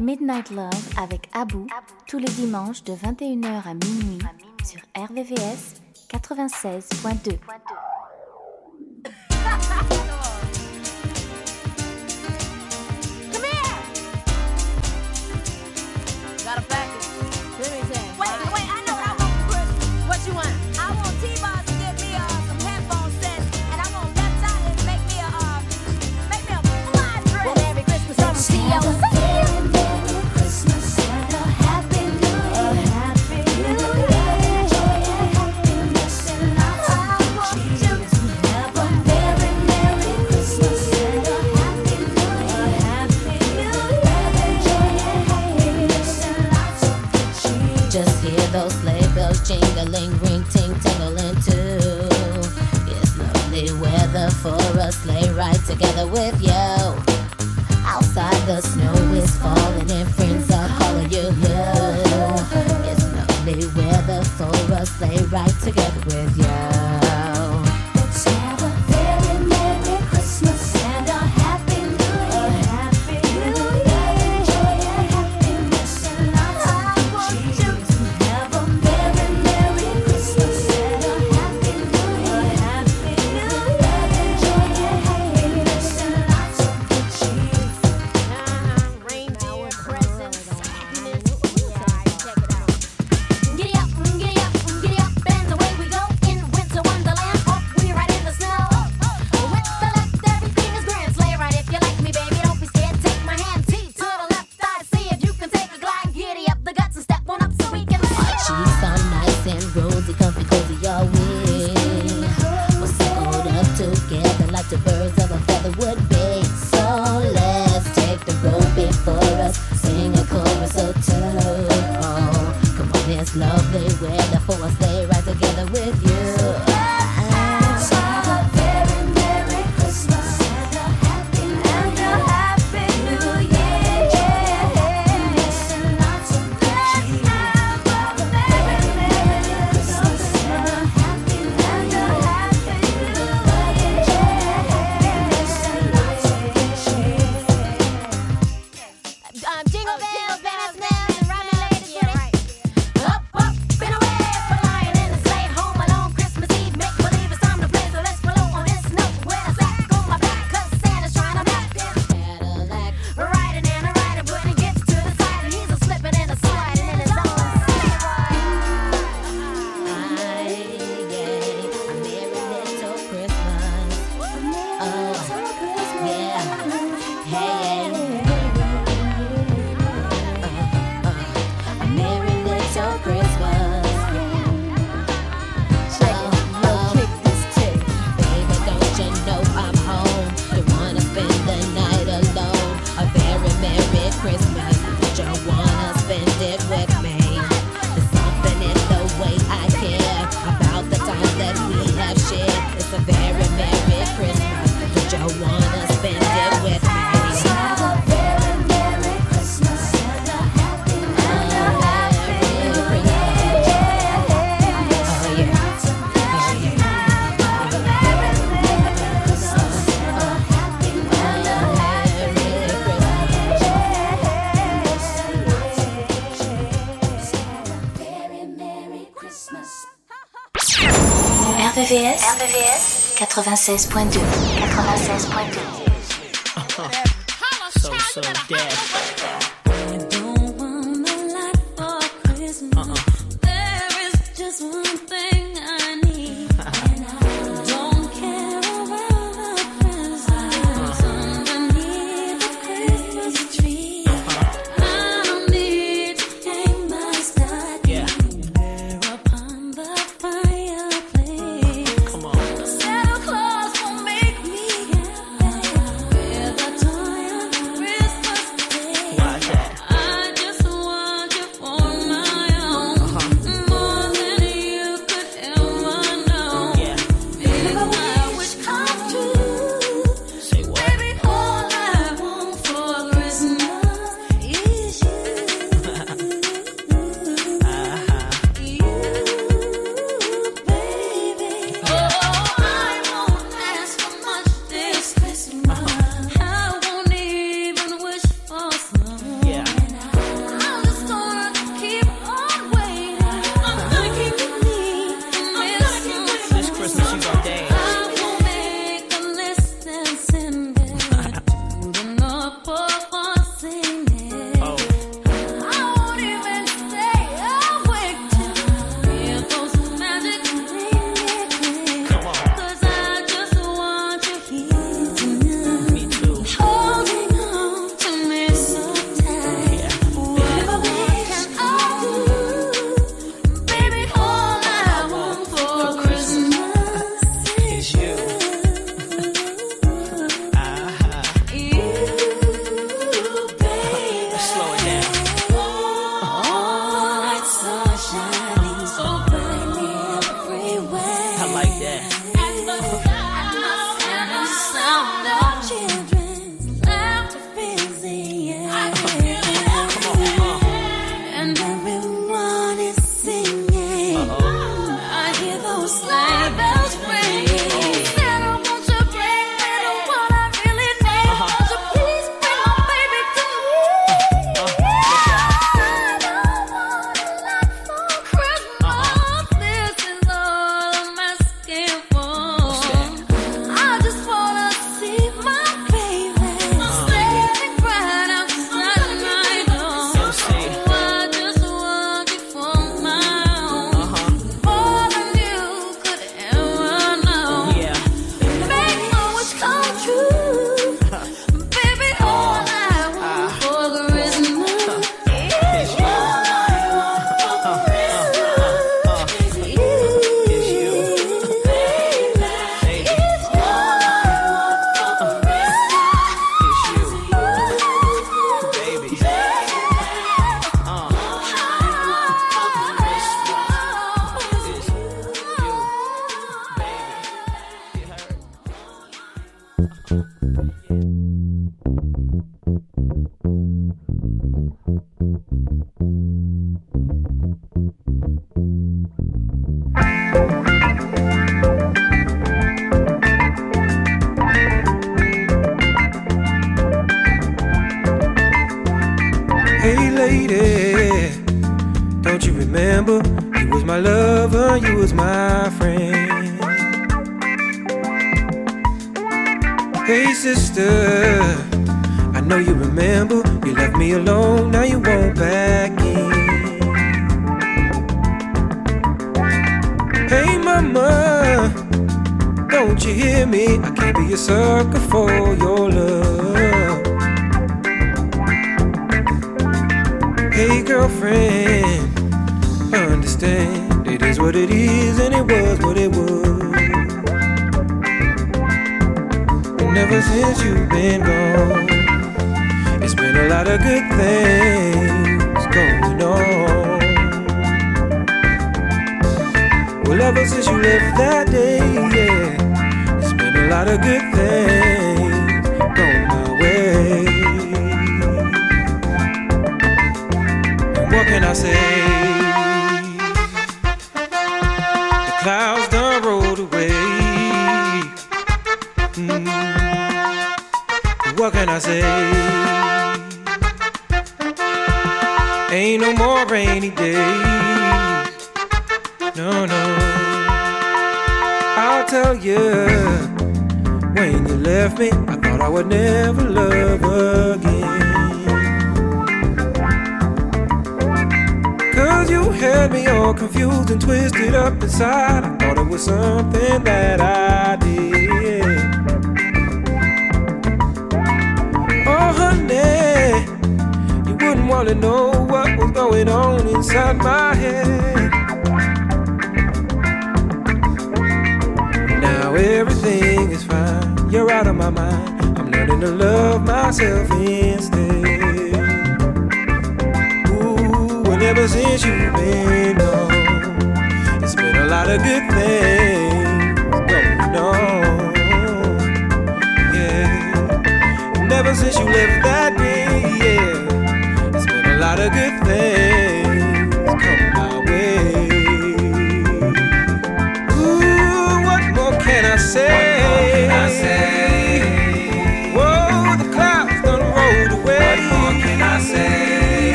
Midnight Love avec Abou tous les dimanches de 21h à minuit sur RVVS 96.2. those sleigh bells jingling, ring ting tingling too. It's lovely weather for a sleigh ride together with you. Outside the snow is falling and friends are calling you. It's lovely weather for a sleigh ride together with you. 96.2. 96.2.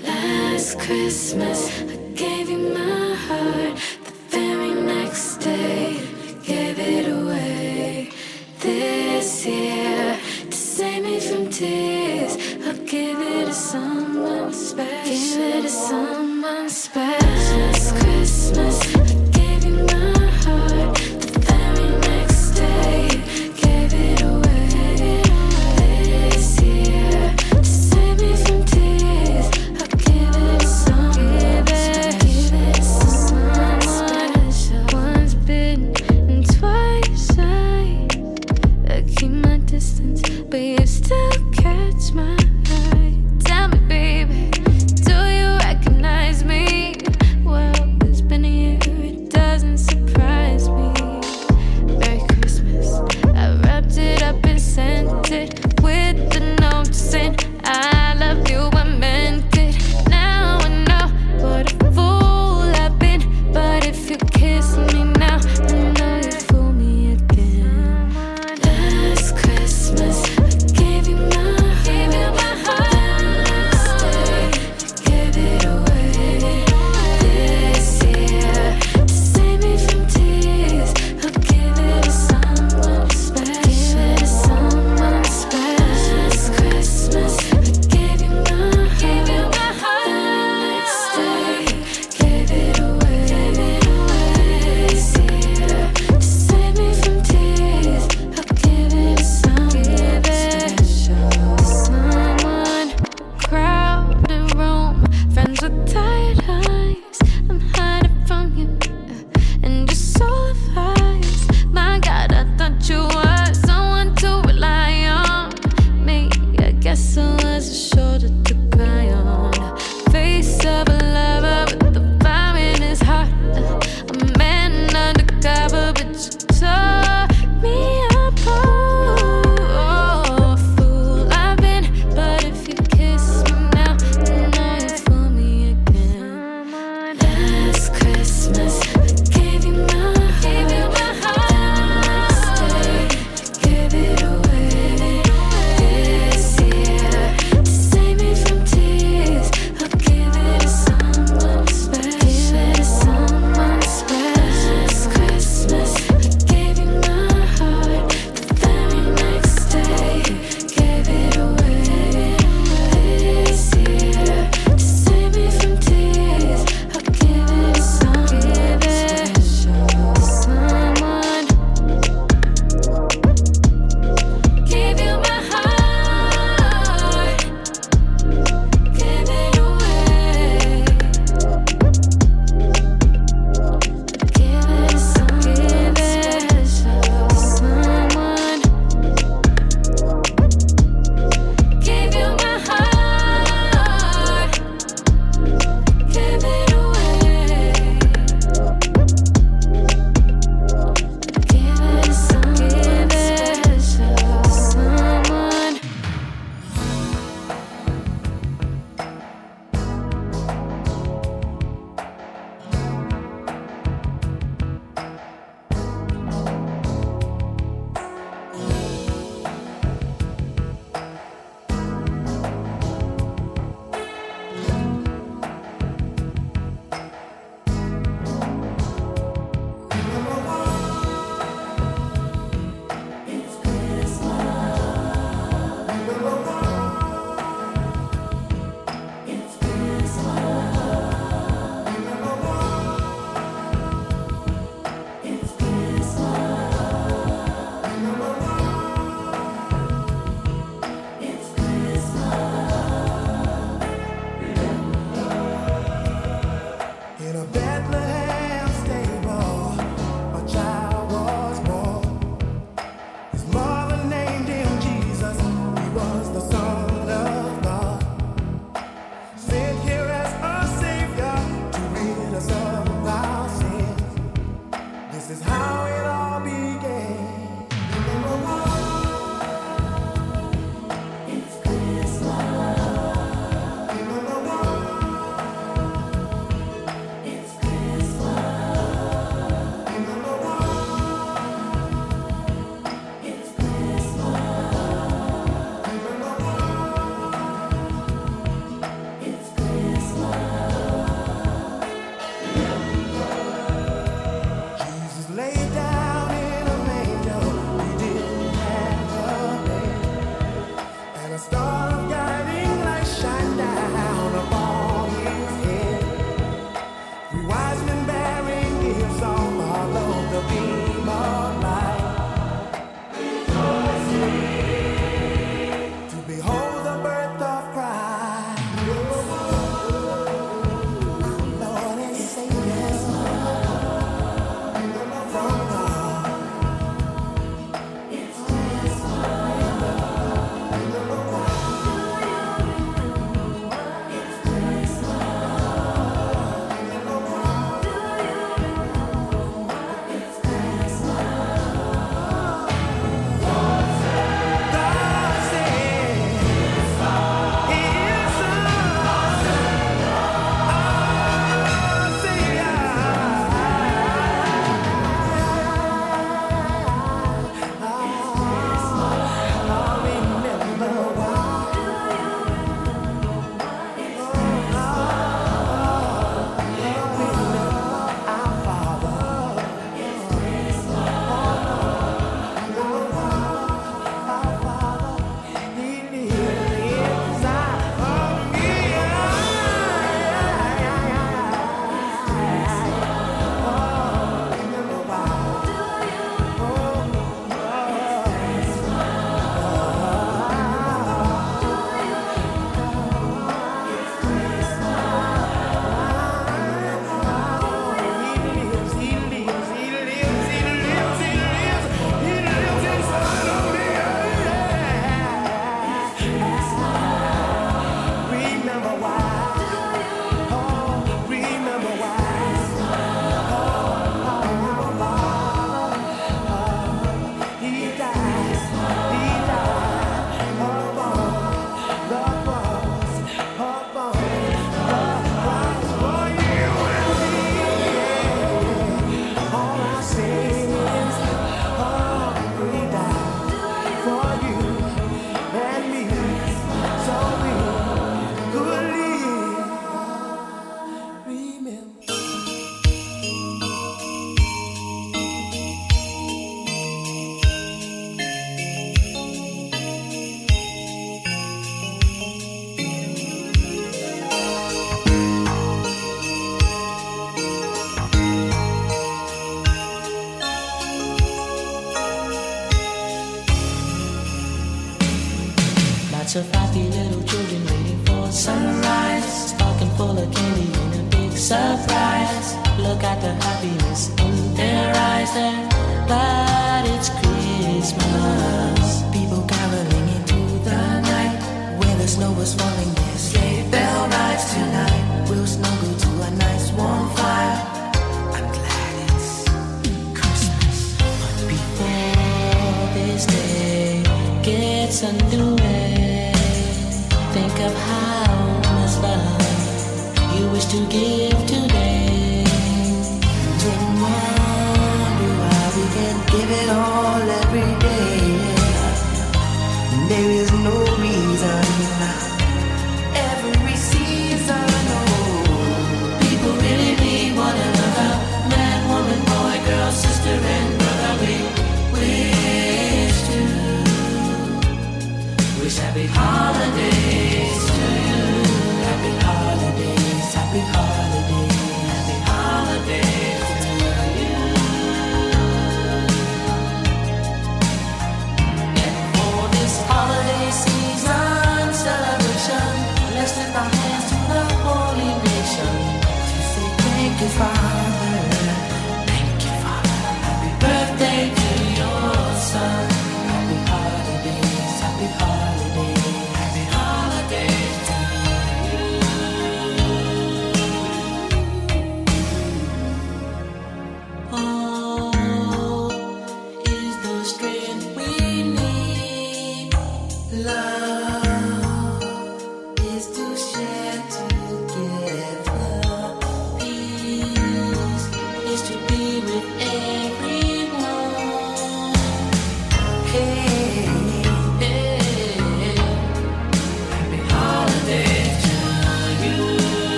Last Christmas, I gave you my heart.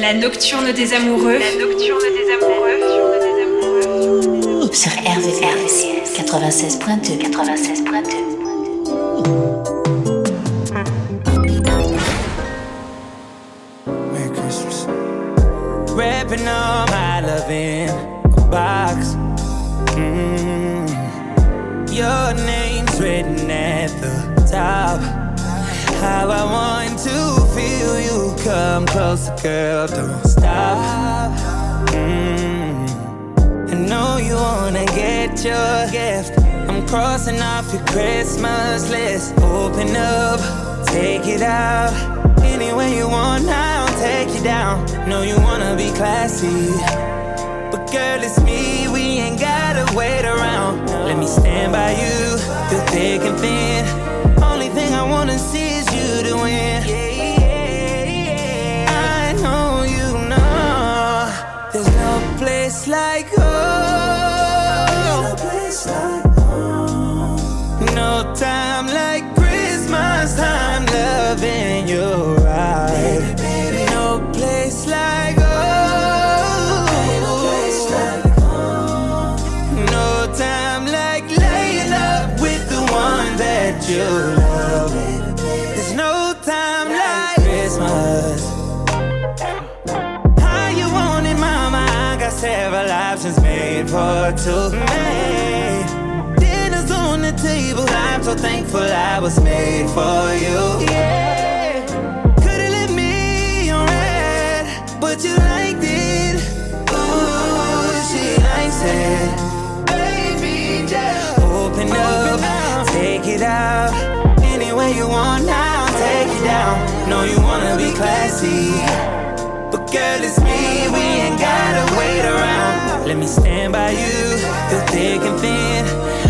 La nocturne des amoureux. La nocturne des amoureux. Sur RVRVCS 96.2 96.2 wrapping all my love in a box. Mm. Your name's written at the top. How I want to feel you Come closer, girl, don't stop. Mm. I know you wanna get your gift. I'm crossing off your Christmas list. Open up, take it out. Anywhere you want, I'll take you down. Know you wanna be classy. But girl, it's me, we ain't gotta wait around. Let me stand by you, through thick and thin. Only thing I wanna see is you to win. part two. me. Dinner's on the table. I'm so thankful I was made for you. Yeah. Could've left me on red, but you liked it. Ooh, she likes it. Baby, just open, open up, up, take it out. Any way you want now, take it down. Know you wanna be classy, but girl, it's me. We ain't gotta wait around. Let me stand by you through thick and thin.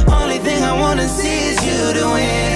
Only thing I wanna see is you to win.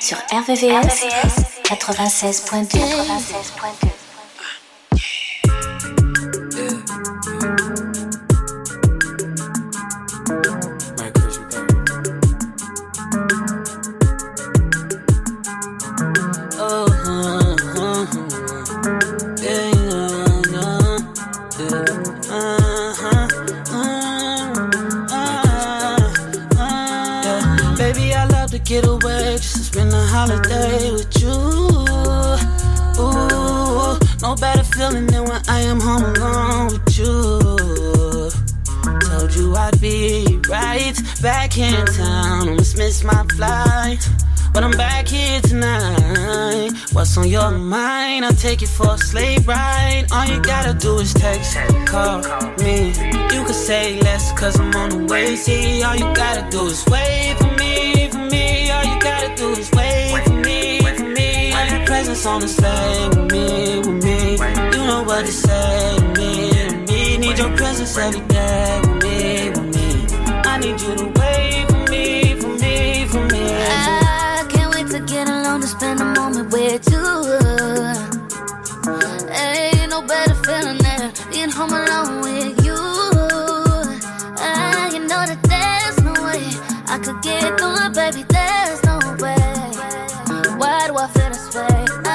Sur RVVS, 96.2. 96.2. holiday with you. Ooh, no better feeling than when I am home alone with you. Told you I'd be right back in town. Almost missed my flight. But I'm back here tonight. What's on your mind? I'll take you for a sleigh ride. All you gotta do is text, call me. You can say less, cause I'm on the way. See, all you gotta do is wait for me, for me. All you gotta do is wait. I your presence on the sleigh with me, with me. You know what to say to me, to me. Need your presence every day with me, with me. I need you to wait for me, for me, for me. I can't wait to get alone to spend a moment with you. Ain't no better feeling than being home alone with you. I you know that there's no way I could get through it, baby.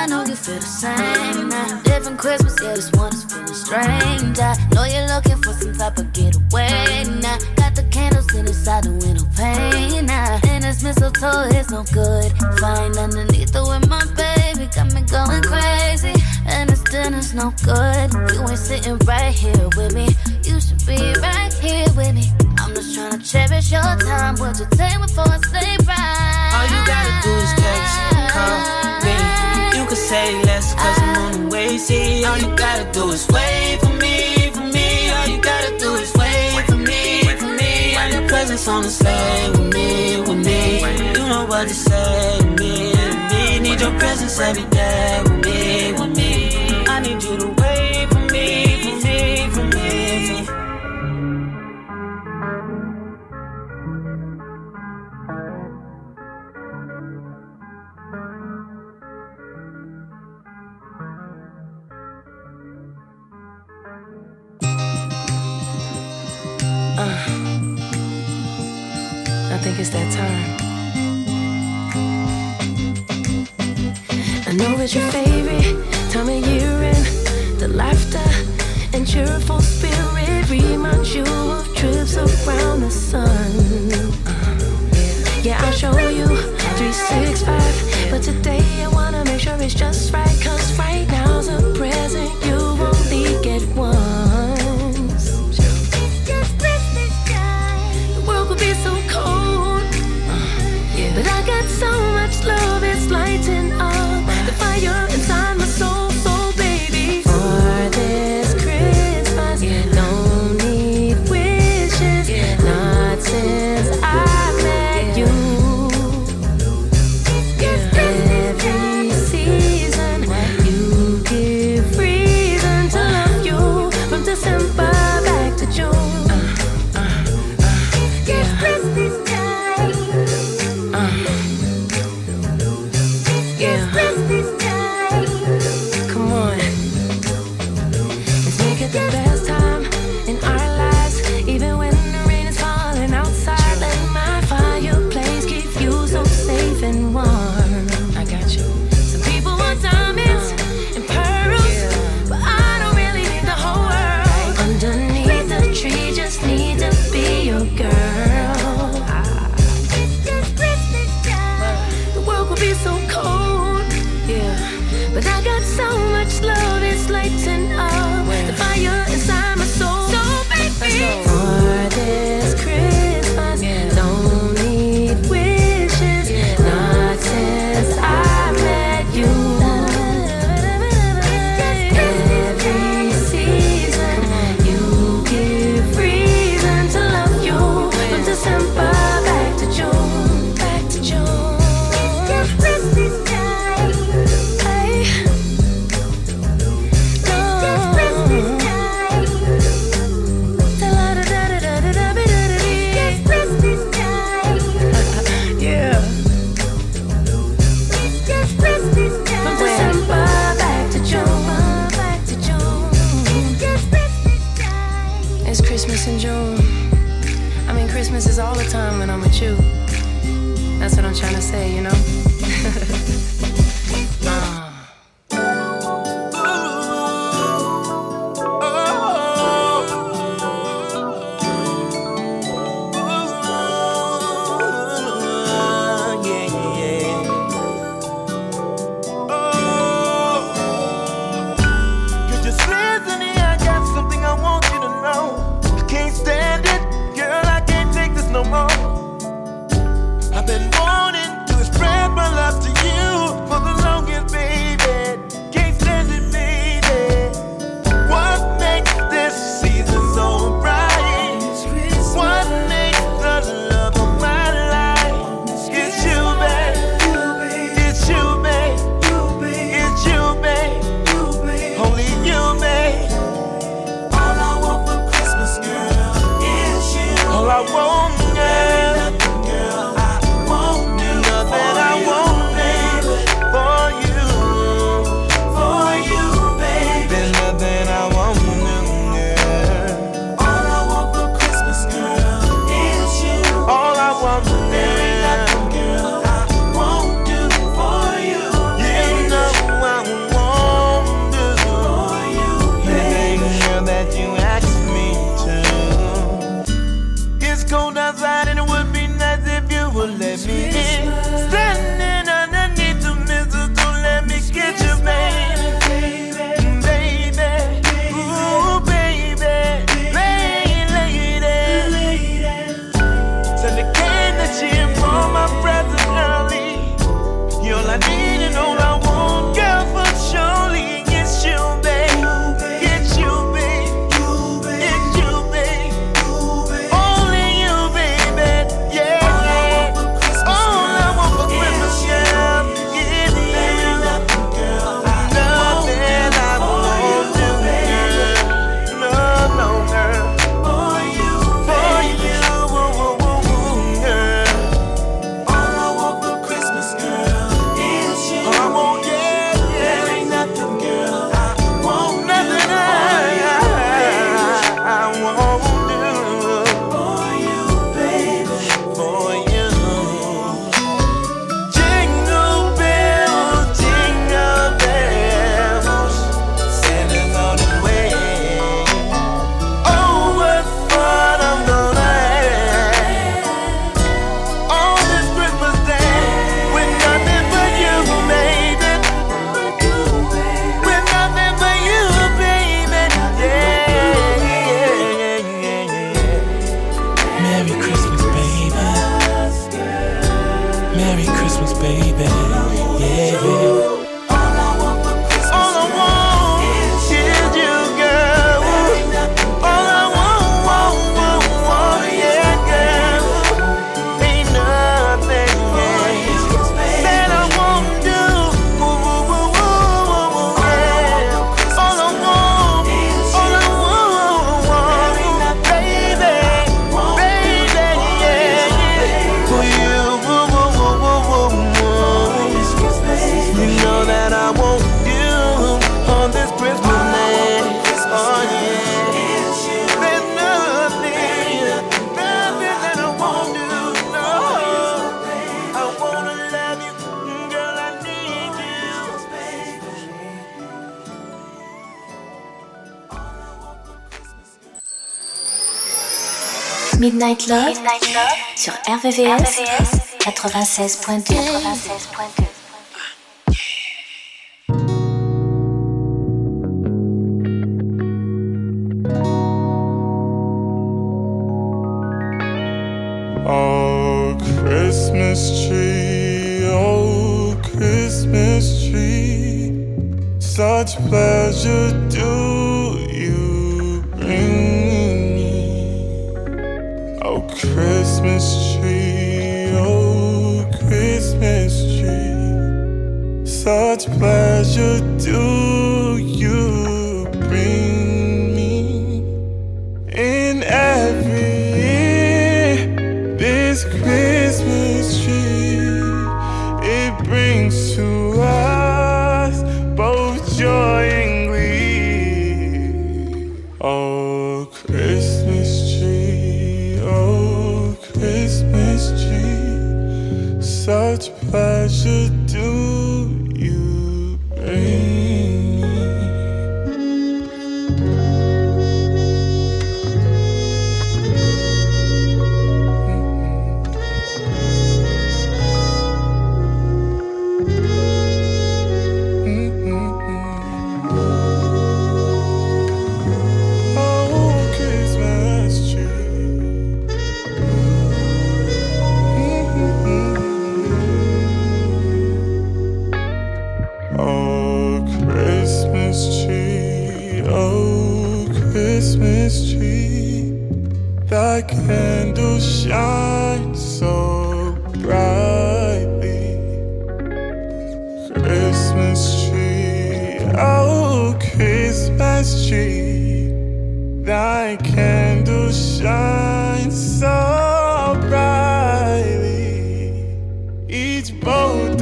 I know you feel the same. Now, different Christmas, yeah, this one is feeling strange. I know you're looking for some type of getaway. Now, got the candles lit inside the window pane. Now, and this mistletoe is no good. Flying underneath it with my baby, got me going crazy. And this dinner's no good. You ain't sitting right here with me. You should be right here with me. I'm just trying to cherish your time. Would you take me for a ride? All you gotta do is text, call could say less, cause I'm on the way. See, all you gotta do is wait for me, for me. All you gotta do is wait for me, for me. And your presence on the sleigh with me, with me. You know what to say to me, to me. Need your presence every day with me, with me. It's that time. I know it's your favorite time of year and the laughter and cheerful spirit reminds you of trips around the sun. Yeah, I'll show you 365, but today I wanna make sure it's just right Midnight Love, sur RVVS, 96.2. 96.2.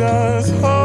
does hold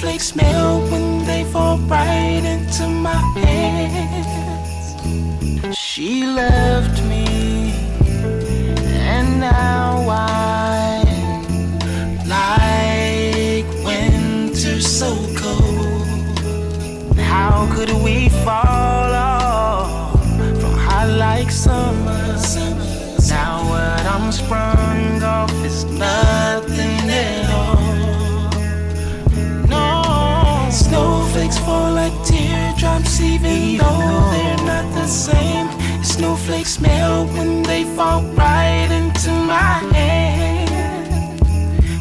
Snowflakes melt when they fall right into my hands. She left Snowflakes when they fall right into my hand.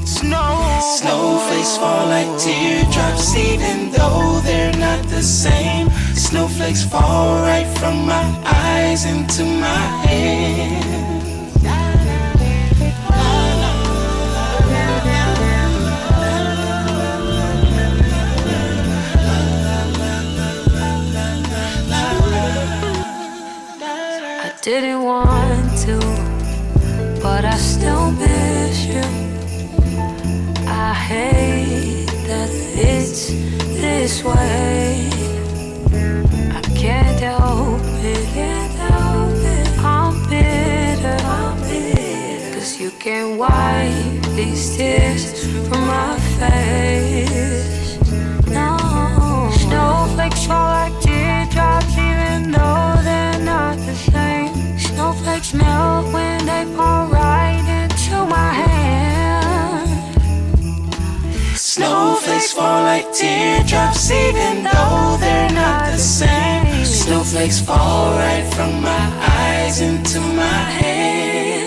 Snow, snowflakes fall like teardrops, even though they're not the same. Snowflakes fall right from my eyes into my hand. Didn't want to, but I still miss you. I hate that it's this way. I can't help it. I'm bitter. Cause you can't wipe these tears from my face. No. Snowflakes fall like snowflakes melt when they fall right into my hand. Snowflakes fall like teardrops, even though they're not the same. Snowflakes fall right from my eyes into my hands.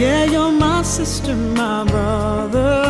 Yeah, you're my sister, my brother.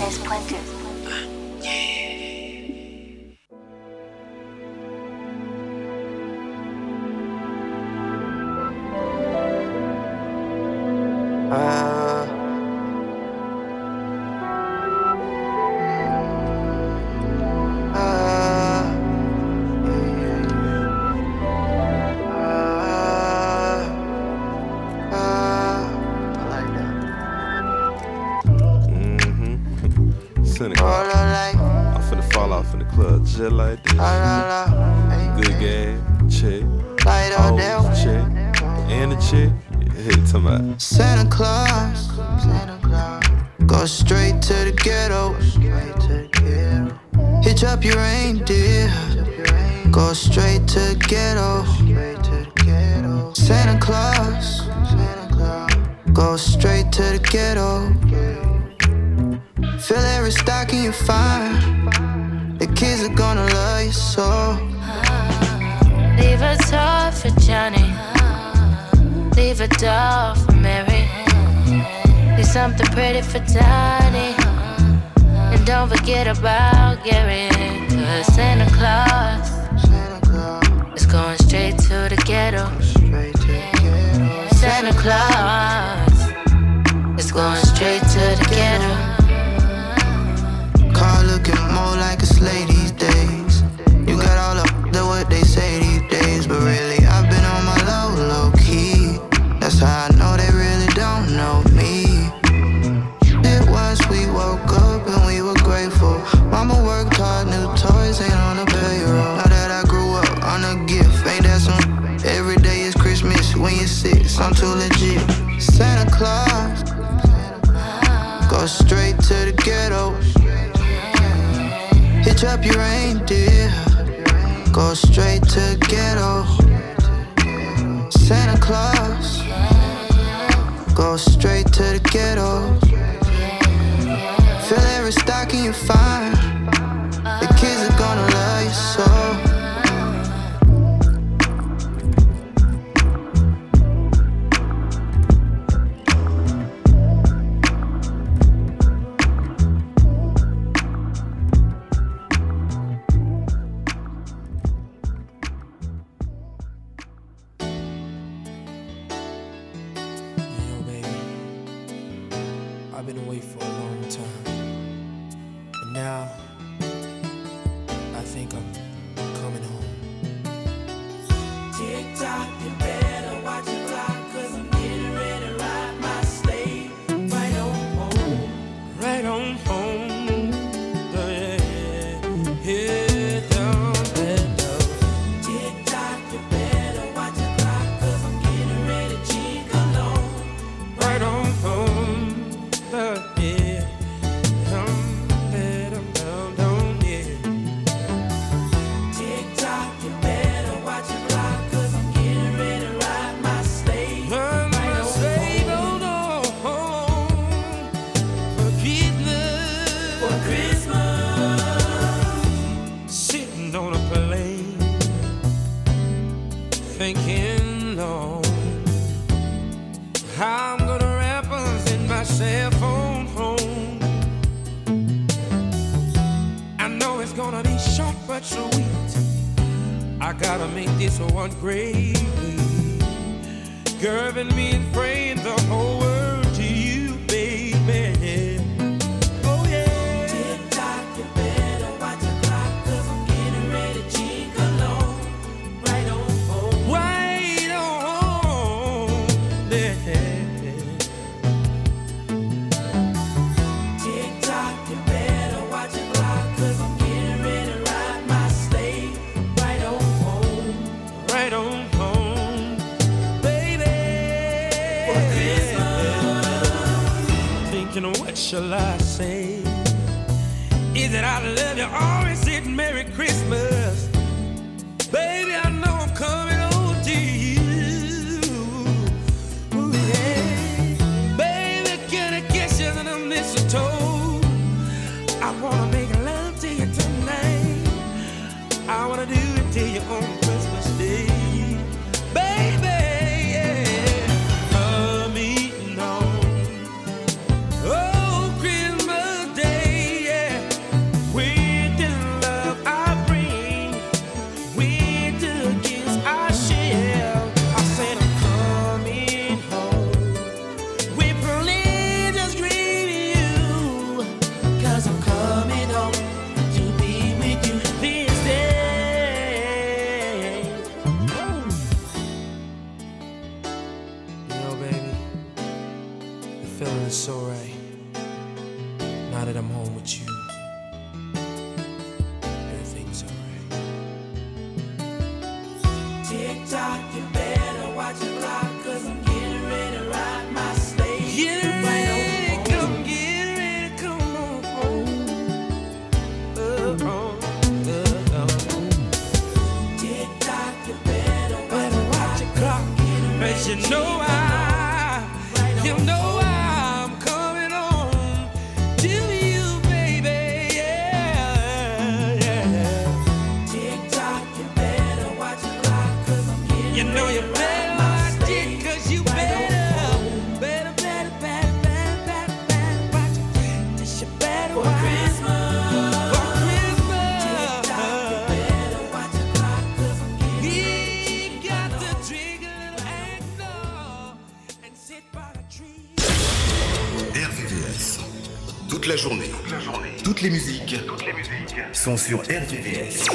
sont sur RVVS.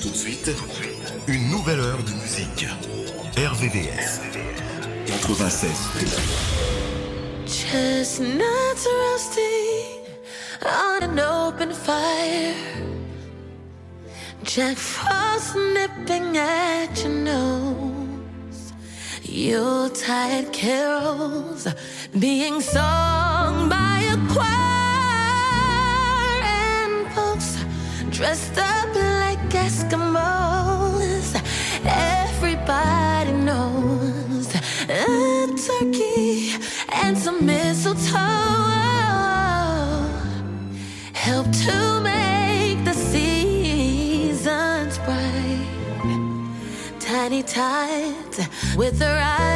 Tout de suite, une nouvelle heure de musique. RVVS 96. Chestnuts roasting on an open fire. Jack Frost nipping at your nose. Yuletide carols being sung. dressed up like Eskimos. Everybody knows a turkey and some mistletoe help to make the seasons bright. Tiny tides with their eyes.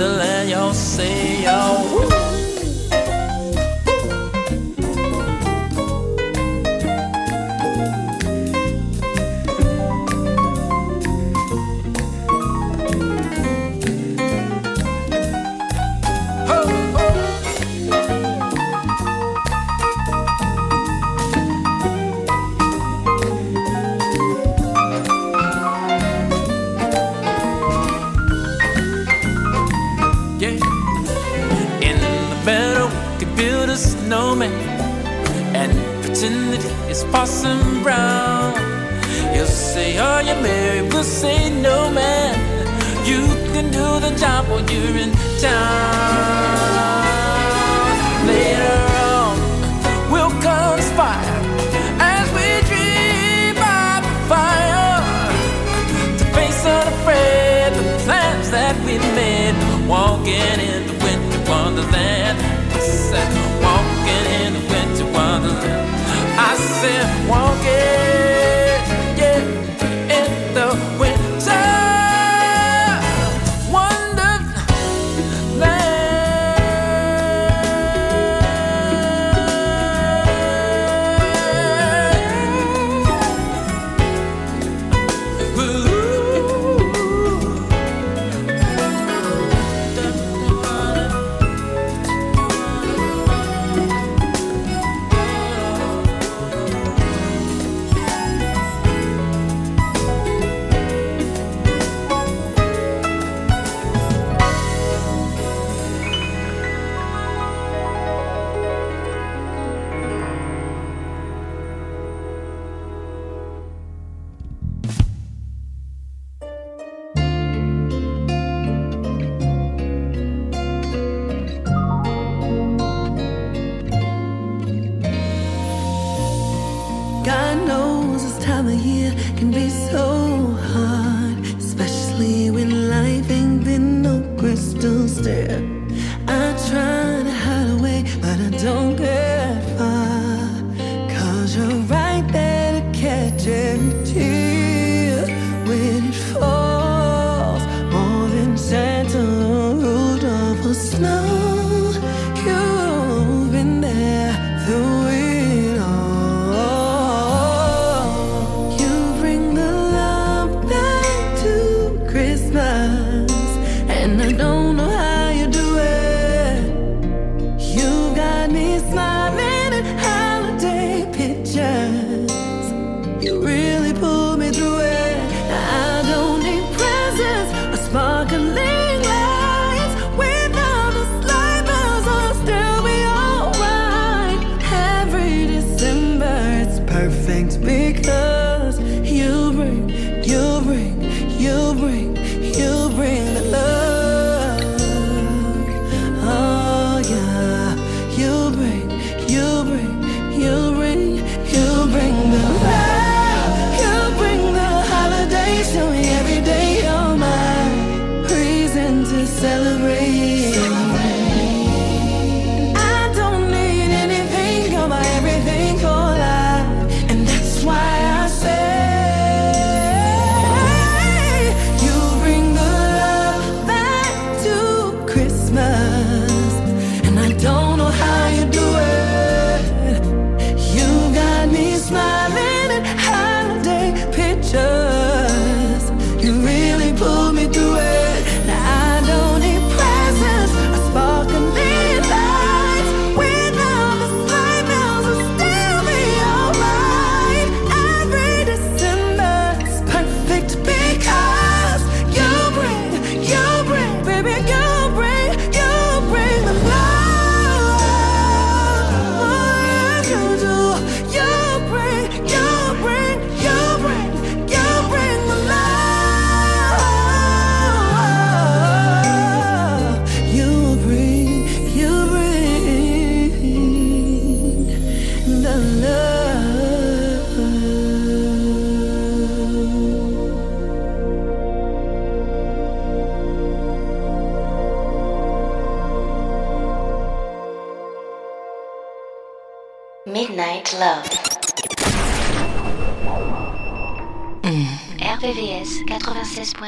wonderland, y'all say y'all. Woo.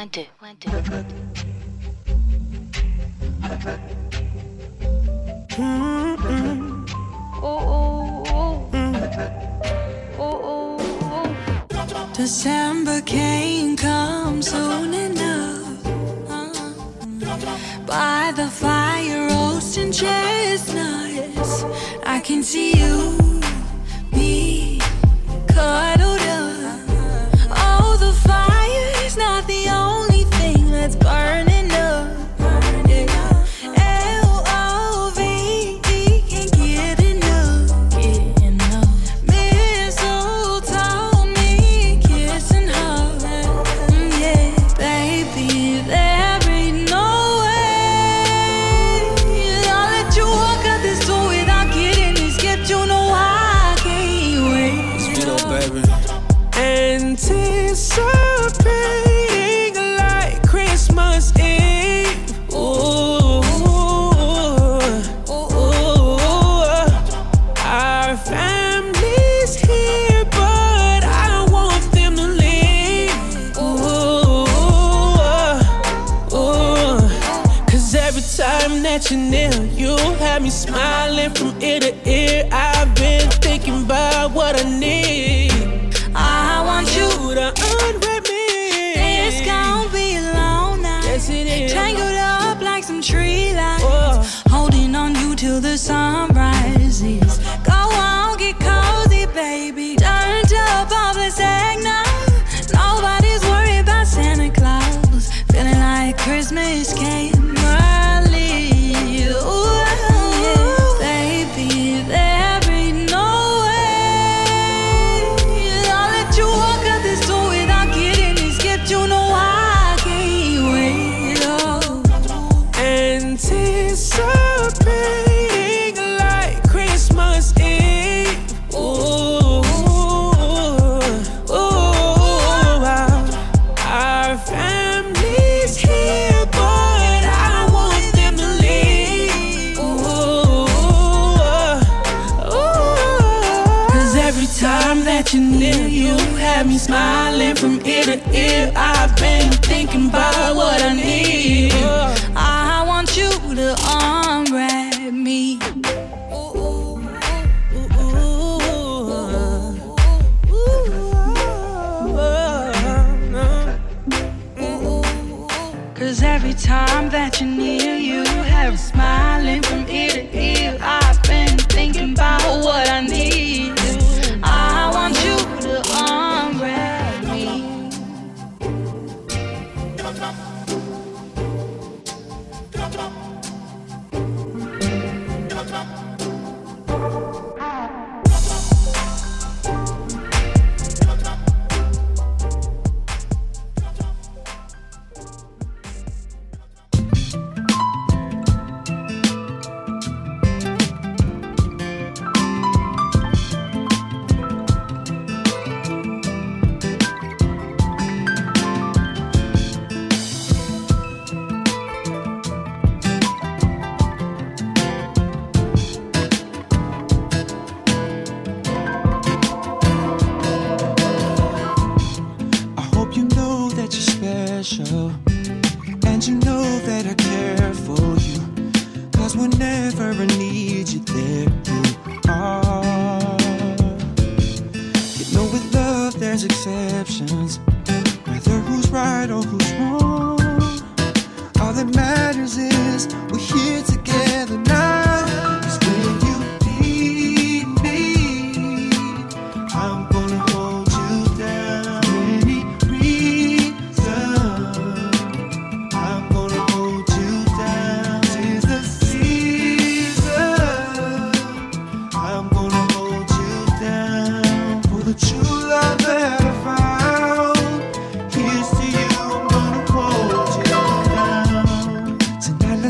96.2.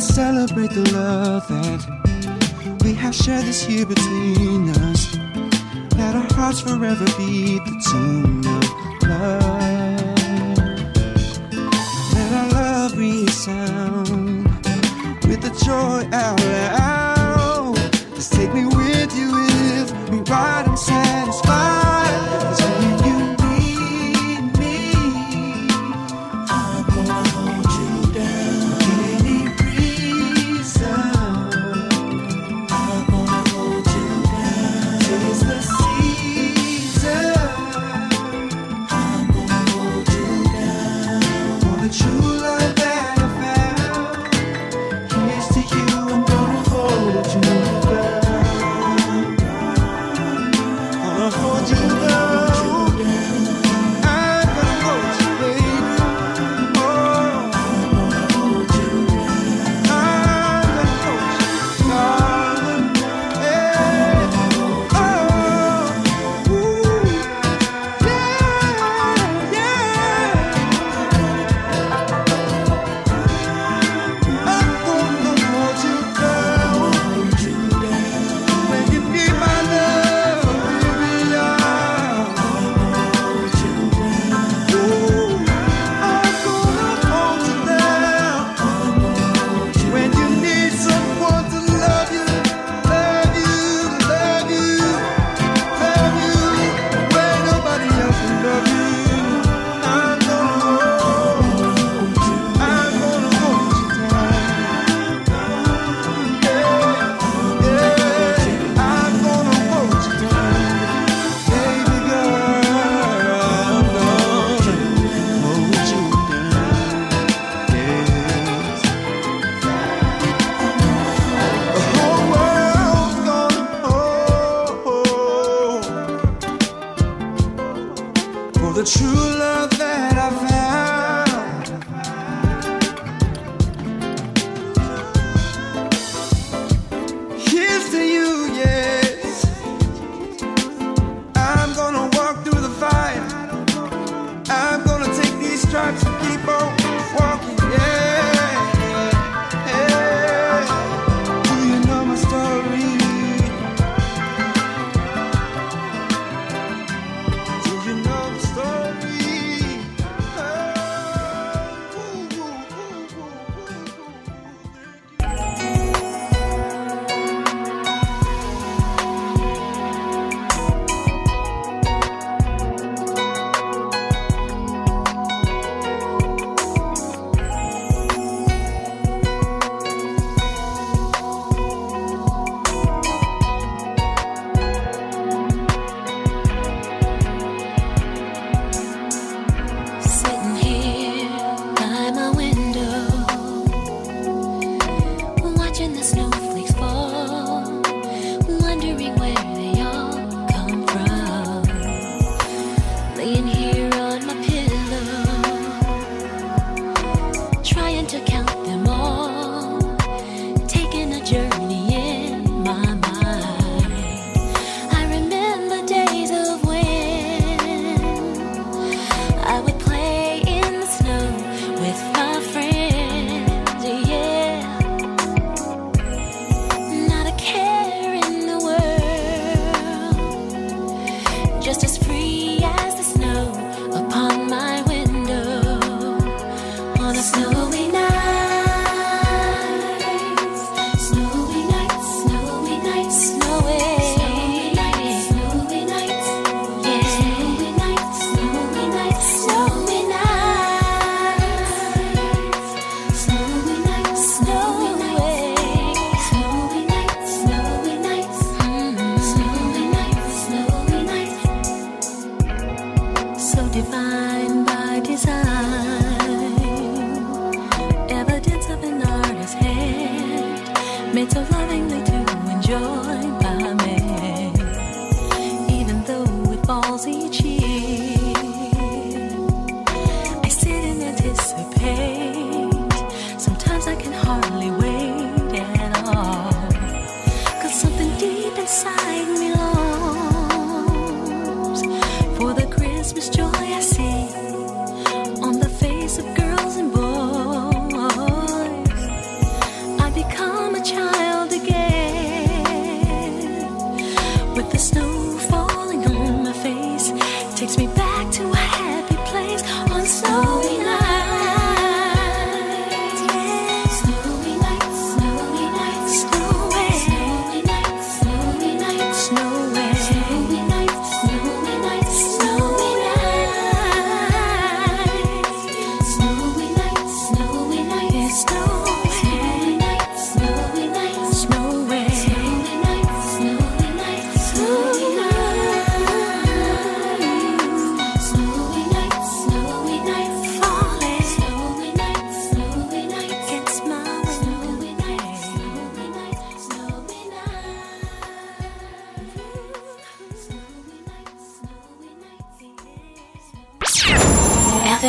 Celebrate the love that we have shared this year between us. Let our hearts forever beat the tune of love. Let our love resound with the joy out loud. Just take me with you if we ride inside.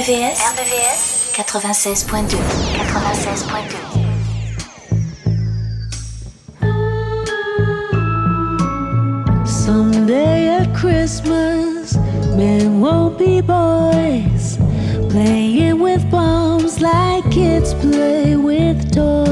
RVVS, 96.2 96.2 Someday at Christmas, men won't be boys, playing with bombs like kids play with toys.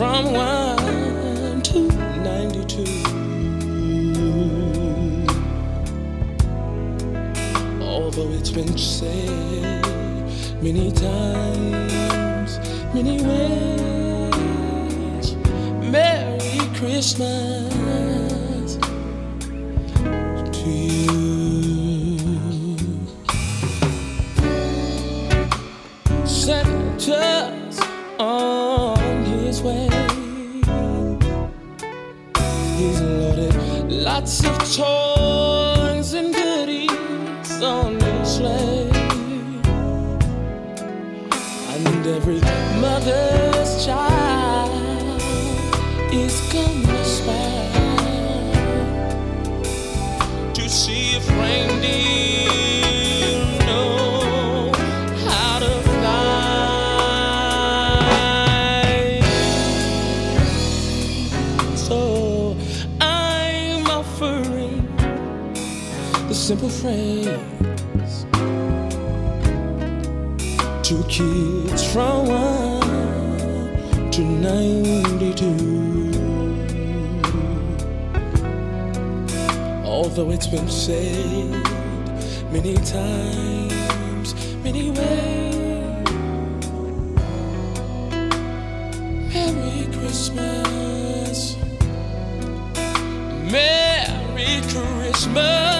from 1 to 92. Although it's been said many times, many ways, Merry Christmas. lots of toys. Although it's been said many times, many ways. Merry Christmas. Merry Christmas.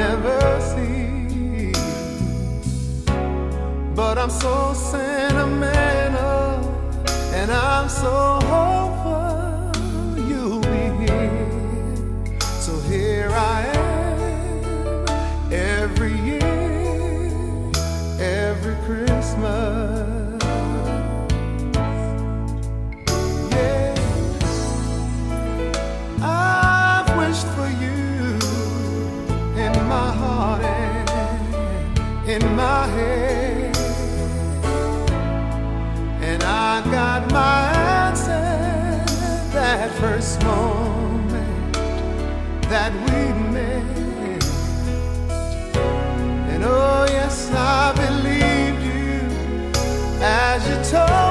never see. But I'm so sentimental and I'm so hopeful. in my head, and I got my answer that first moment that we met. And oh yes, I believed you as you told.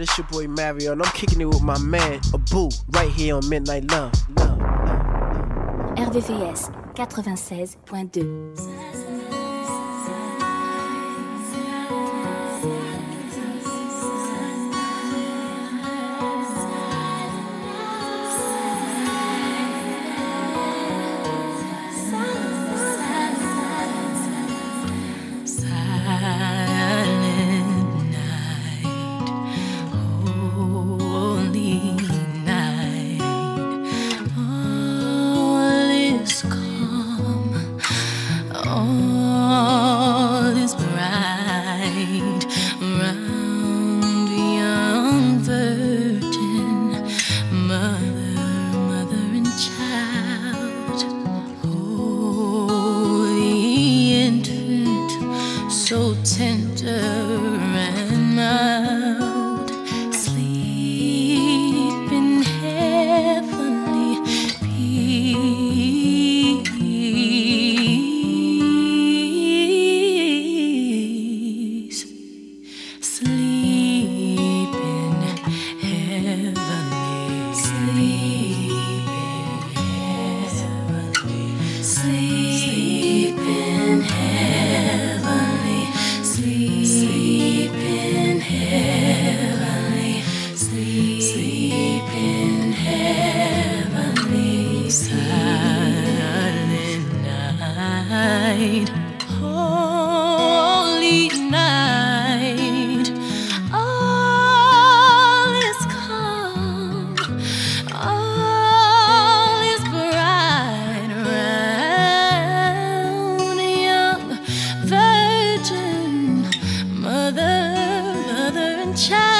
this your boy Mario, and I'm kicking it with my man, a Abu, right here on Midnight Love. love, love, love. RVVS 96.2 child.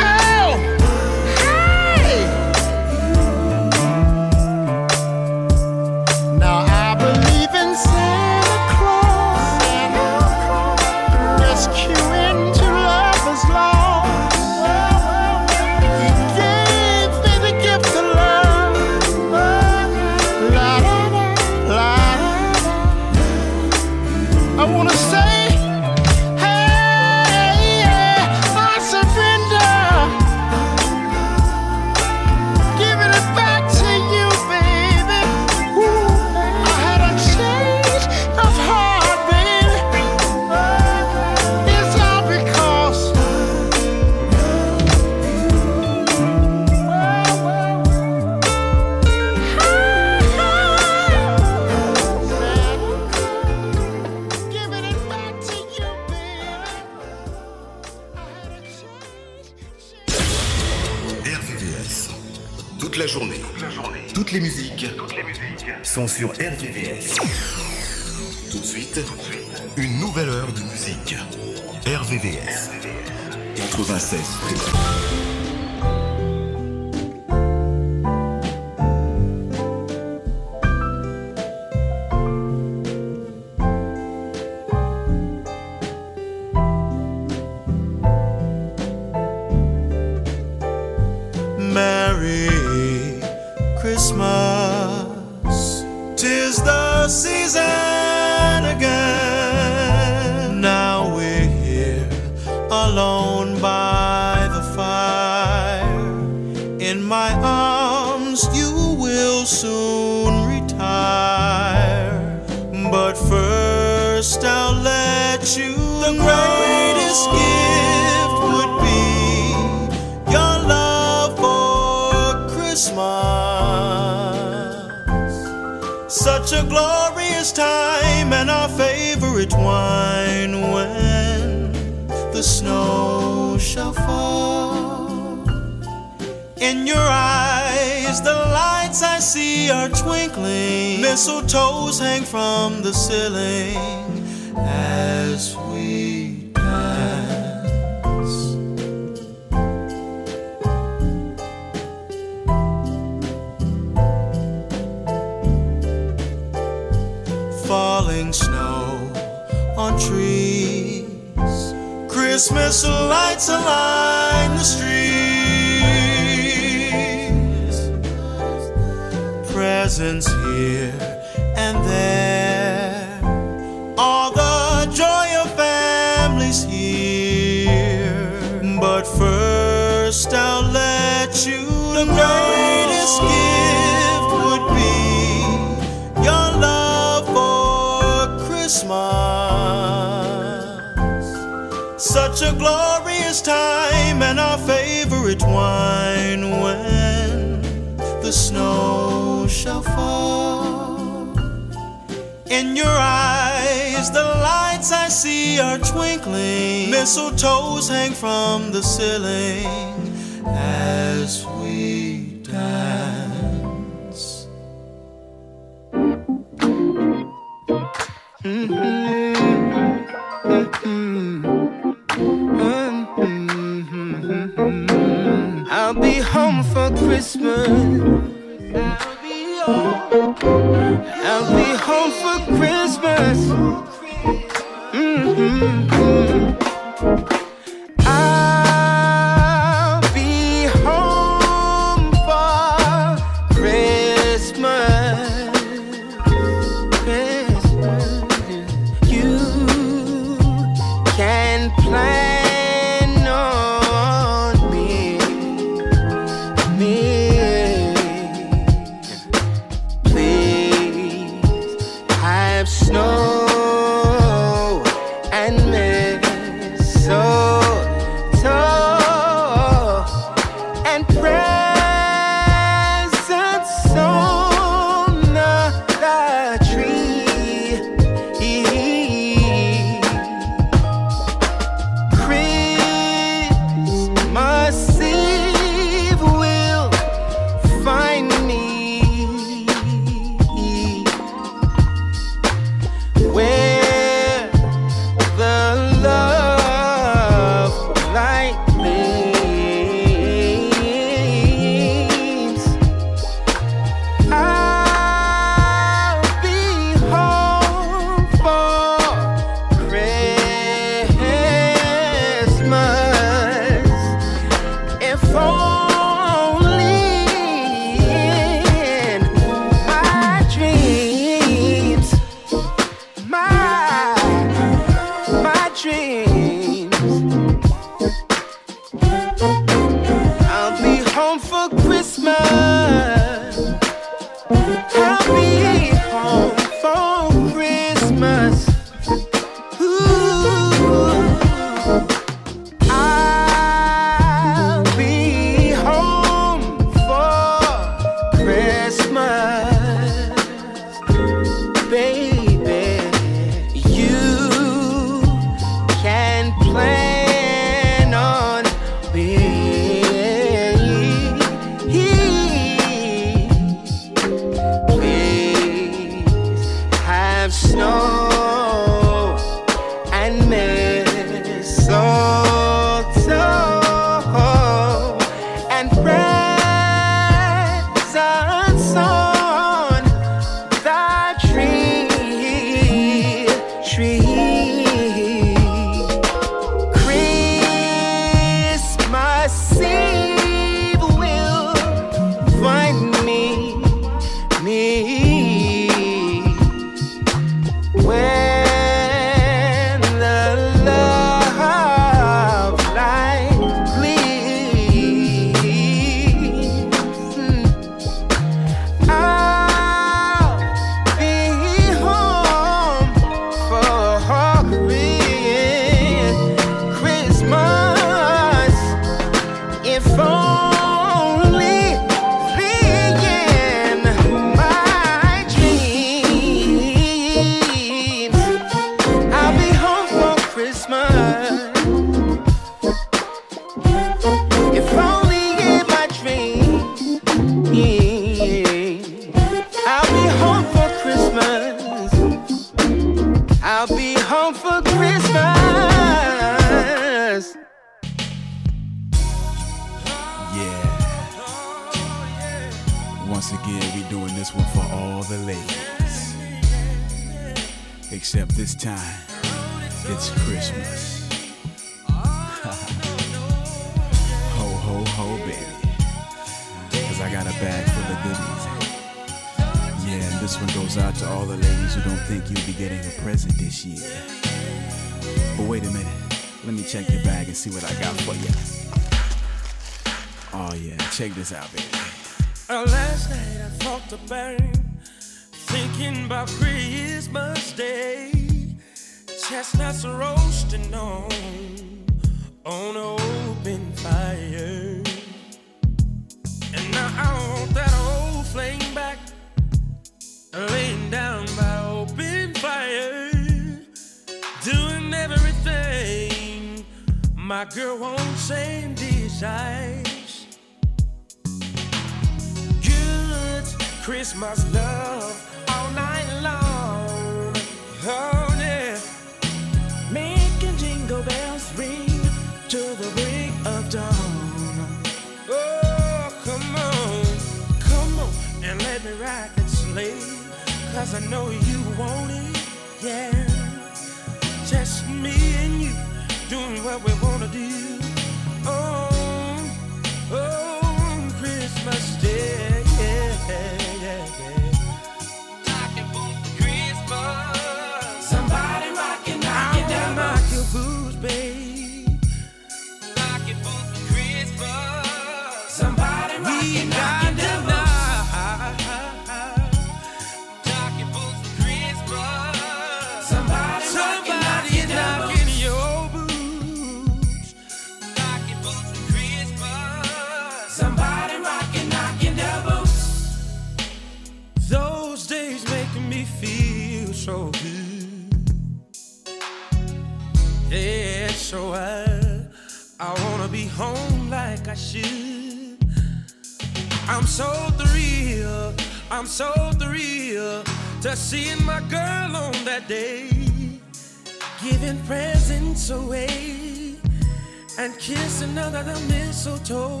mistletoe.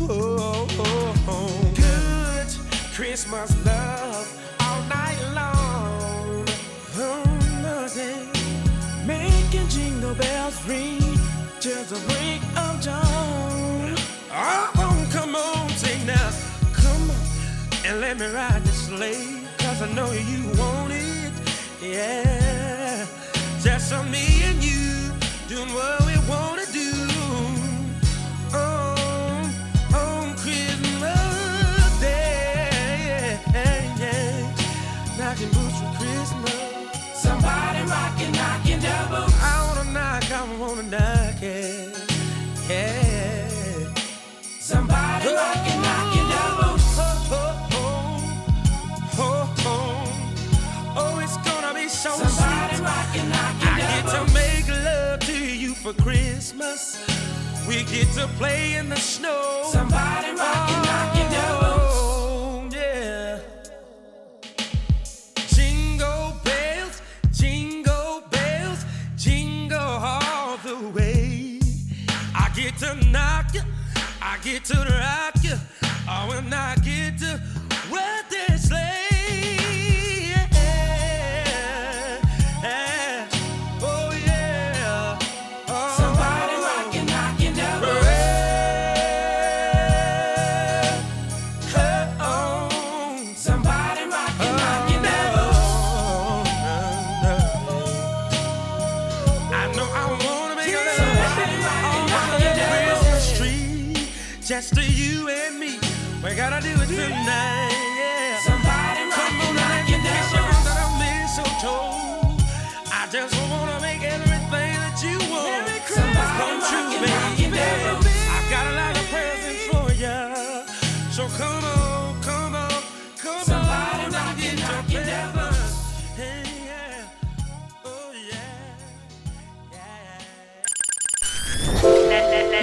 Oh, oh, oh. Good Christmas love all night long. Oh, nothing. Making jingle bells ring till the break of dawn. Oh, come on, say now. Come on and let me ride the sleigh. Cause I know you want it. Yeah. Just on me and you doing what we for Christmas. We get to play in the snow. Somebody rockin', knockin' oh, Yeah. Jingle bells, jingle bells, jingle all the way. I get to knock you, I get to rock you. Oh, and I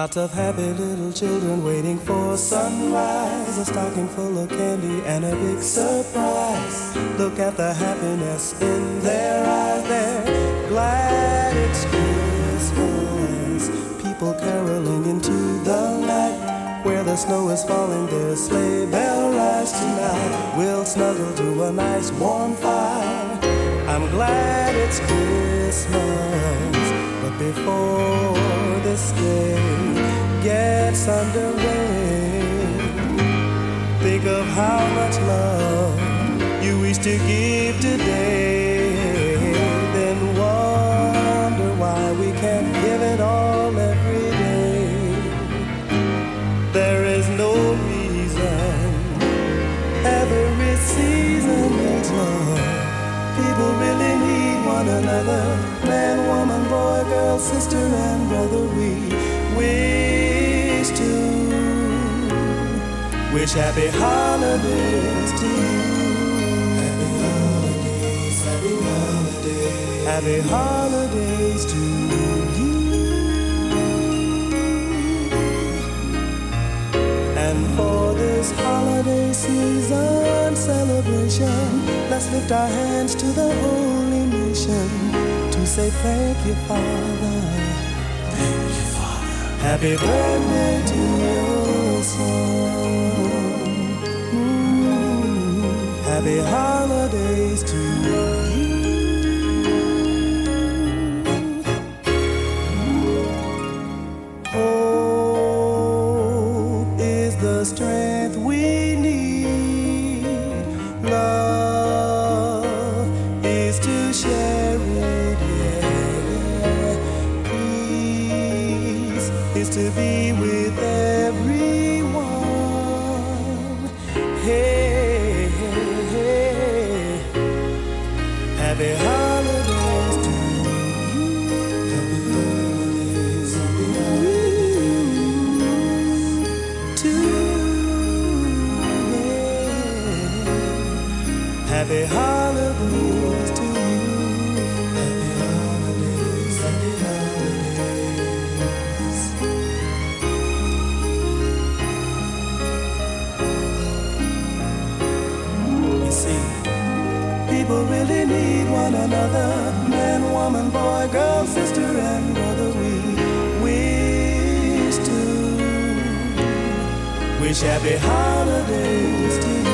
Lots of happy little children waiting for sunrise. A stocking full of candy and a big surprise. Look at the happiness in their eyes. They're glad it's Christmas. People caroling into the night. Where the snow is falling, their sleigh bell rise tonight. We'll snuggle to a nice warm fire. I'm glad it's Christmas. Before this day gets underway, think of how much love you wish to give today. Sister, and brother. We wish to wish happy holidays to you. Happy holidays, happy holidays, happy holidays to you. And for this holiday season celebration, let's lift our hands to the holy nation say thank you, Father. Thank you, Father. Happy birthday to your son. Mm, Happy holidays wish happy holidays to you.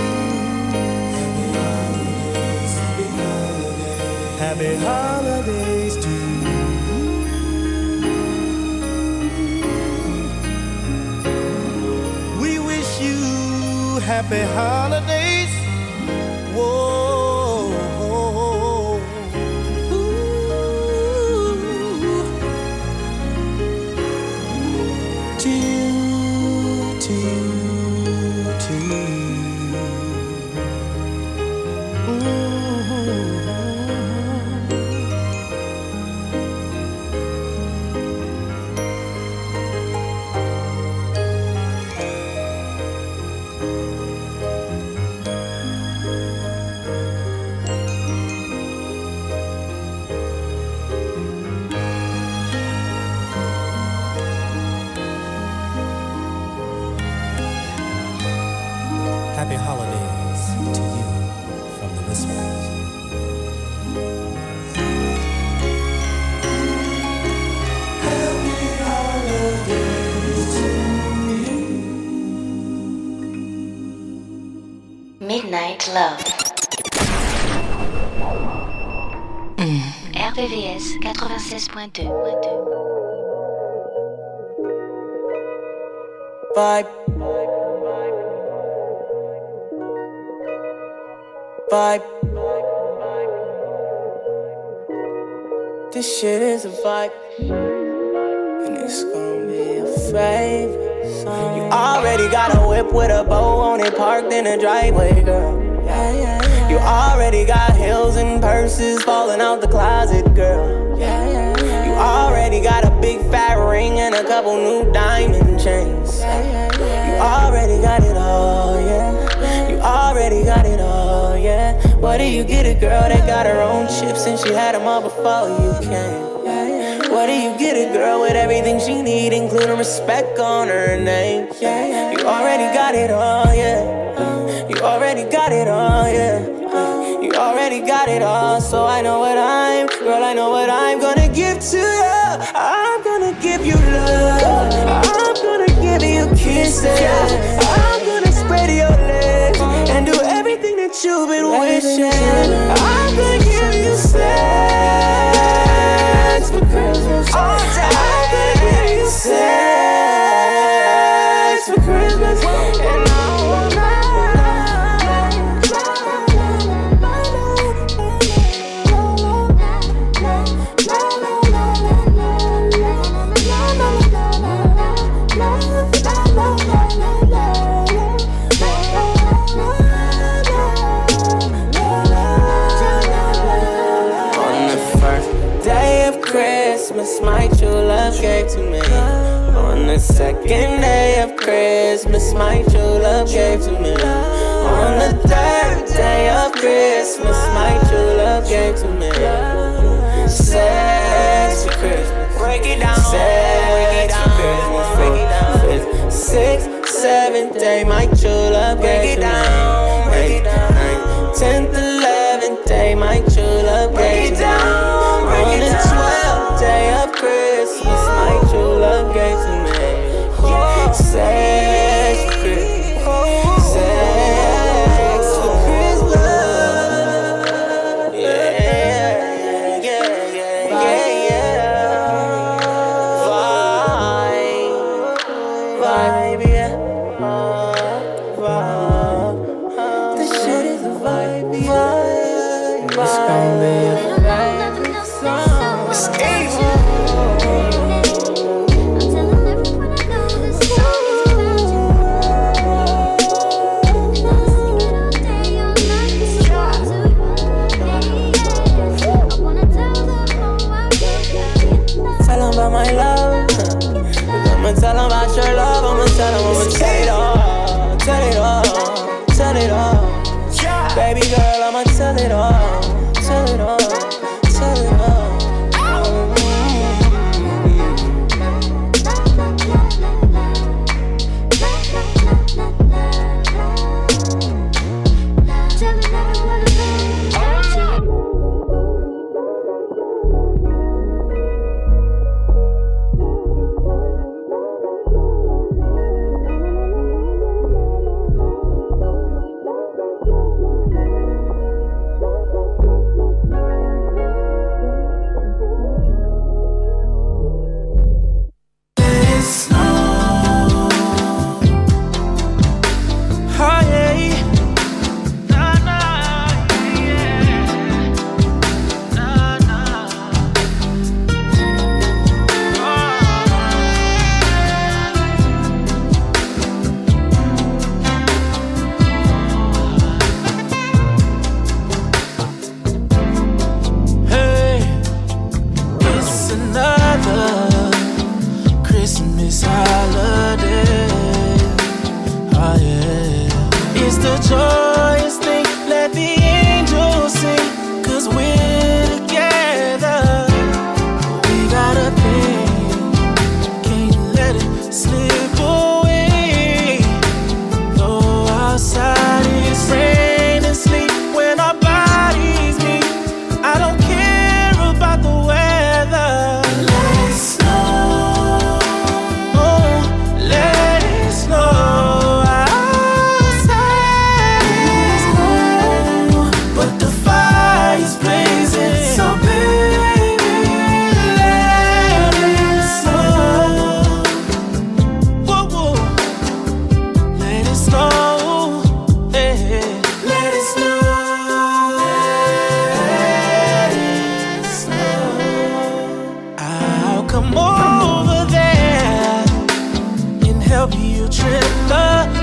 Happy holidays, to you. We wish you happy holidays. Happy holidays to you from the Whispers. Happy holidays to Midnight Love. Mm. RVVS 96.2. Vibe. Vibe. This shit is a vibe. And it's gonna be a favorite song. You already got a whip with a bow on it parked in the driveway, girl. Yeah, yeah, yeah. You already got heels and purses falling out the closet, girl. Yeah, yeah, yeah. You already got a big fat ring and a couple new diamond chains. Yeah, yeah, yeah. You already got it all, yeah. You already got it. What do you get a girl that got her own chips and she had them all before you came? What do you get a girl with everything she need, including respect on her name? You already got it all, yeah. You already got it all, yeah. You already got it all, so I know what I'm, girl, I know what I'm gonna give to you. I'm gonna give you love. I'm gonna give you kisses. You've been wishing. I'm gonna give you sex second day of Christmas, my true love gave to me. On the third day of Christmas, my true love gave to me. Sex for Christmas. Break it down. Sex for Christmas. Break it down. Fifth, sixth, seventh day, my true love gave to me. Eighth, ninth, tenth, eleventh day, my true love gave to me. On the twelfth day of Christmas, help you trim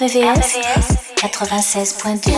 RVVS, 96.2. 96.2.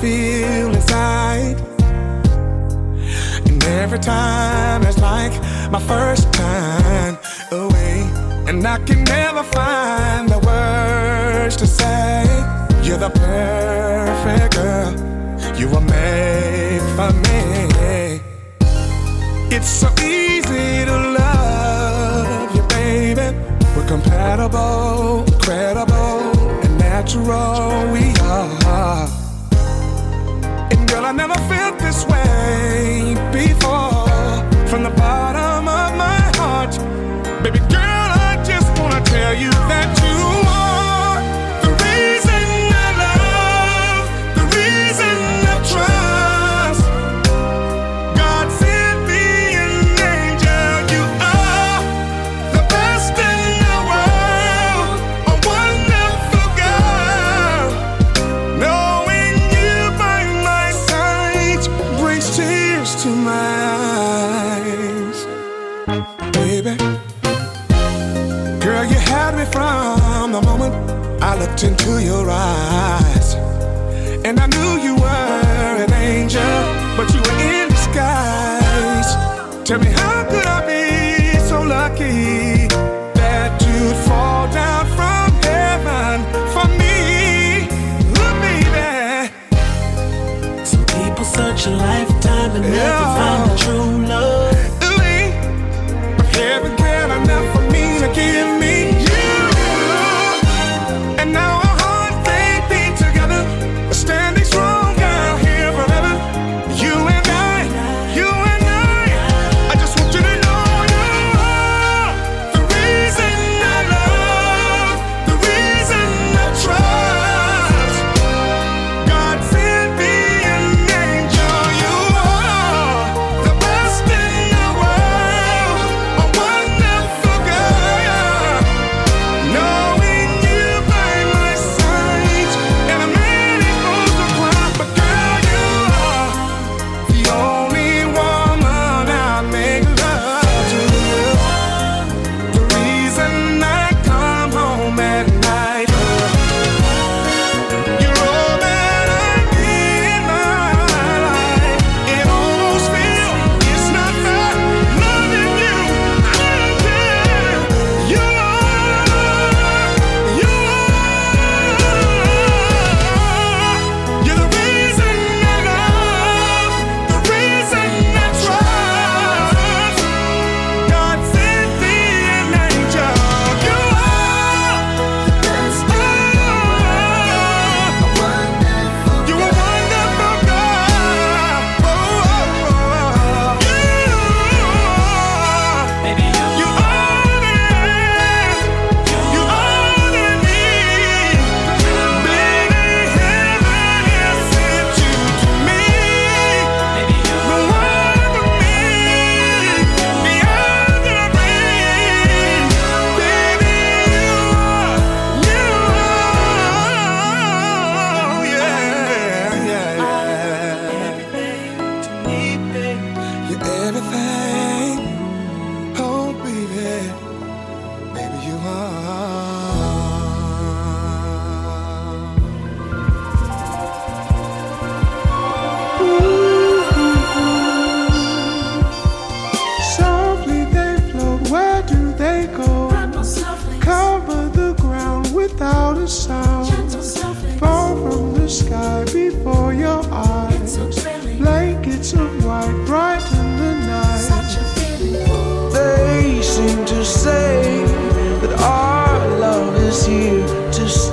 feel inside. And every time it's like my first time away. And I can never find the words to say. You're the perfect girl, you were made for me. It's so easy to love you, baby. We're compatible, credible, and natural. We Right.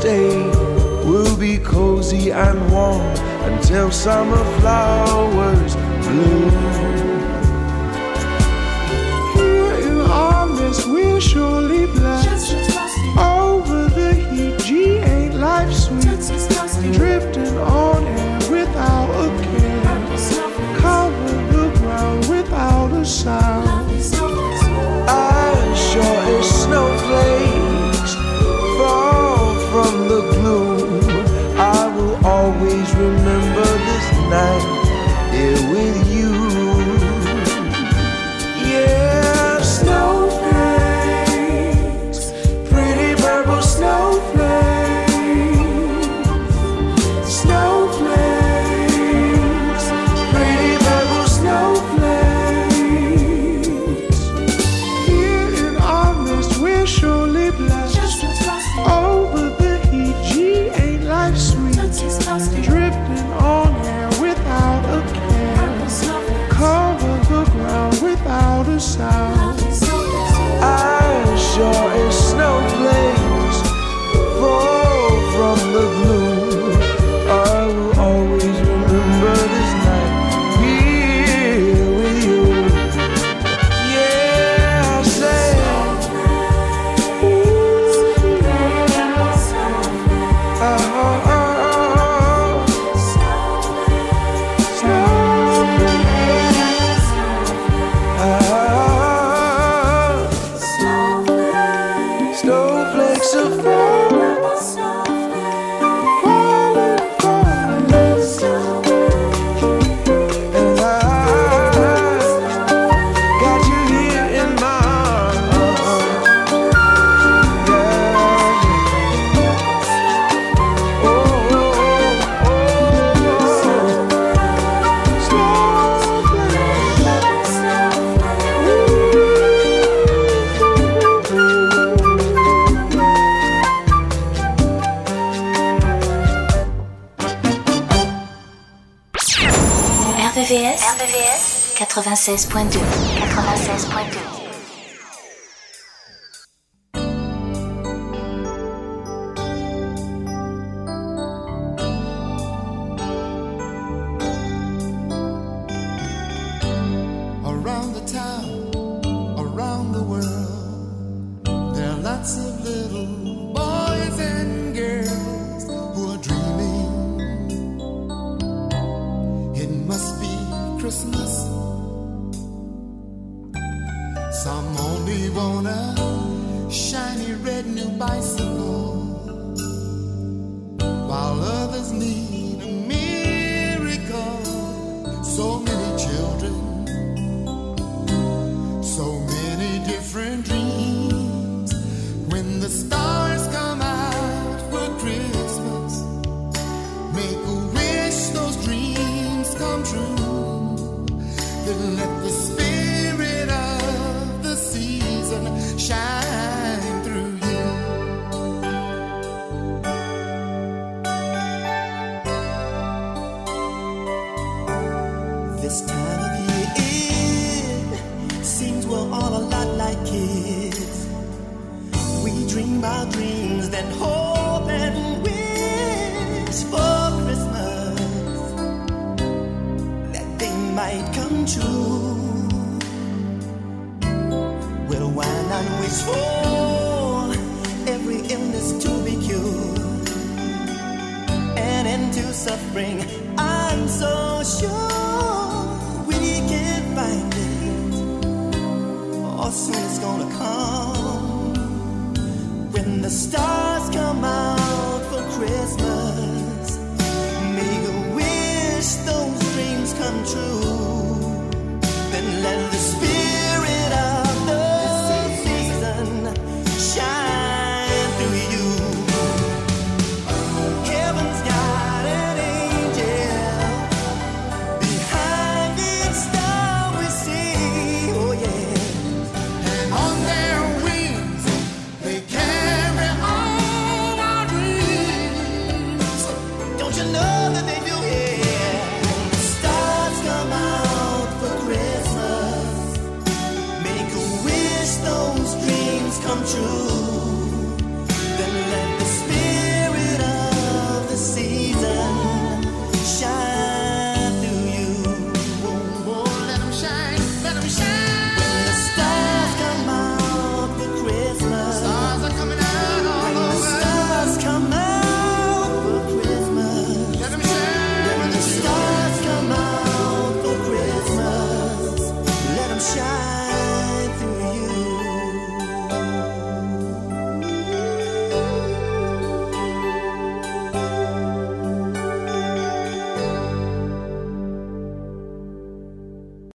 stay. We'll be cozy and warm until summer flowers bloom. Here in August, we're surely blessed. Over the heat, G ain't life sweet. Drifting on air without a care. Cover the ground without a sound. 96.2 96.2